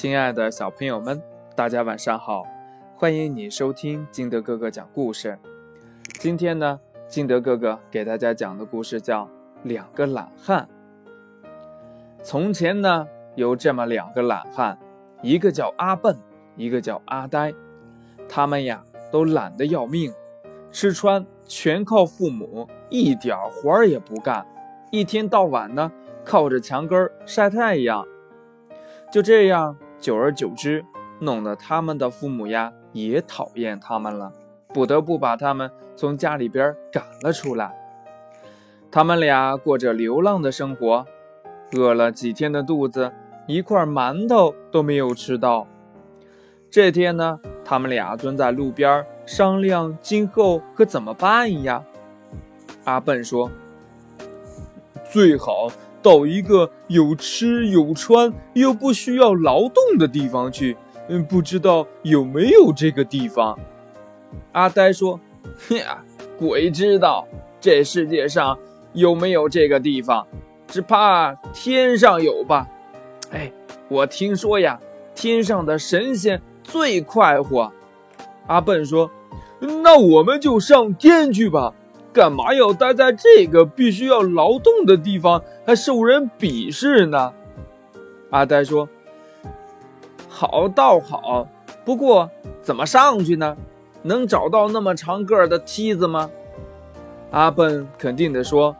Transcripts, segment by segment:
亲爱的小朋友们，大家晚上好！欢迎你收听金德哥哥讲故事。今天呢，金德哥哥给大家讲的故事叫《两个懒汉》。从前呢，有这么两个懒汉，一个叫阿笨，一个叫阿呆。他们呀，都懒得要命，吃穿全靠父母，一点活儿也不干，一天到晚呢。靠着墙根晒太阳，就这样，久而久之，弄得他们的父母呀也讨厌他们了，不得不把他们从家里边赶了出来。他们俩过着流浪的生活，饿了几天的肚子，一块馒头都没有吃到。这天呢，他们俩蹲在路边商量今后可怎么办呀。阿笨说：“最好。”到一个有吃有穿又不需要劳动的地方去，嗯，不知道有没有这个地方。阿呆说：“呀，鬼知道这世界上有没有这个地方，只怕天上有吧。”哎，我听说呀，天上的神仙最快活。阿笨说：“那我们就上天去吧。”干嘛要待在这个必须要劳动的地方，还受人鄙视呢？阿呆说：“好倒好，不过怎么上去呢？能找到那么长个儿的梯子吗？”阿笨肯定地说：“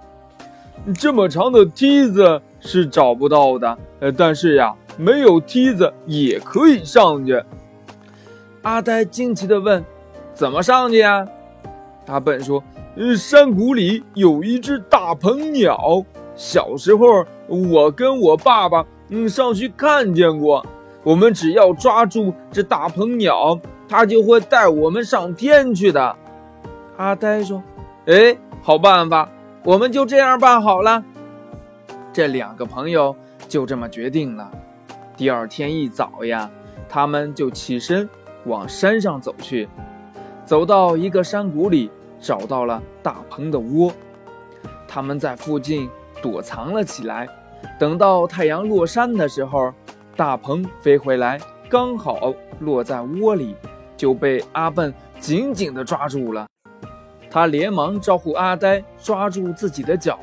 这么长的梯子是找不到的，呃，但是呀，没有梯子也可以上去。”阿呆惊奇地问：“怎么上去呀？”阿笨说。山谷里有一只大鹏鸟，小时候我跟我爸爸嗯上去看见过。我们只要抓住这大鹏鸟，它就会带我们上天去的。阿呆说：“哎，好办法，我们就这样办好了。”这两个朋友就这么决定了。第二天一早呀，他们就起身往山上走去，走到一个山谷里。找到了大鹏的窝，他们在附近躲藏了起来。等到太阳落山的时候，大鹏飞回来，刚好落在窝里，就被阿笨紧紧地抓住了。他连忙招呼阿呆抓住自己的脚。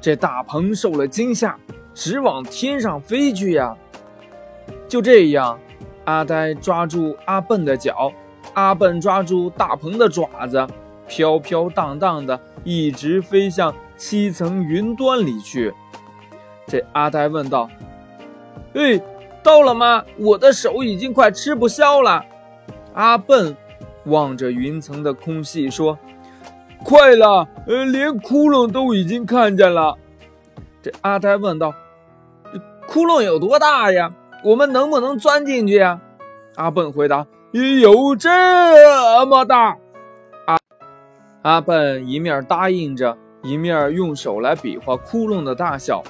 这大鹏受了惊吓，直往天上飞去呀。就这样，阿呆抓住阿笨的脚，阿笨抓住大鹏的爪子。飘飘荡荡的，一直飞向七层云端里去。这阿呆问道：“哎，到了吗？我的手已经快吃不消了。”阿笨望着云层的空隙说：“快了，呃，连窟窿都已经看见了。”这阿呆问道：“窟窿有多大呀？我们能不能钻进去呀？”阿笨回答：“有这么大。”阿笨一面答应着，一面用手来比划窟窿的大小。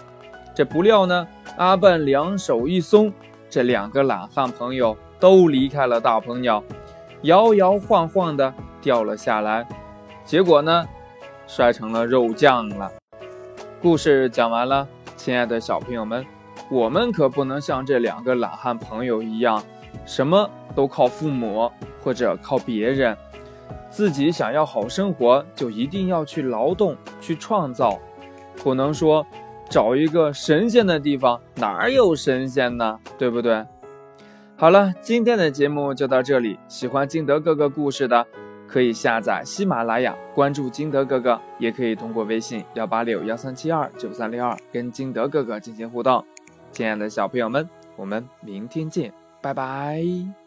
这不料呢，阿笨两手一松，这两个懒汉朋友都离开了大鹏鸟，摇摇晃晃的掉了下来。结果呢，摔成了肉酱了。故事讲完了，亲爱的小朋友们，我们可不能像这两个懒汉朋友一样，什么都靠父母或者靠别人。自己想要好生活，就一定要去劳动、去创造，不能说找一个神仙的地方，哪有神仙呢？对不对？好了，今天的节目就到这里。喜欢金德哥哥故事的，可以下载喜马拉雅，关注金德哥哥，也可以通过微信幺八六幺三七二九三六二跟金德哥哥进行互动。亲爱的小朋友们，我们明天见，拜拜。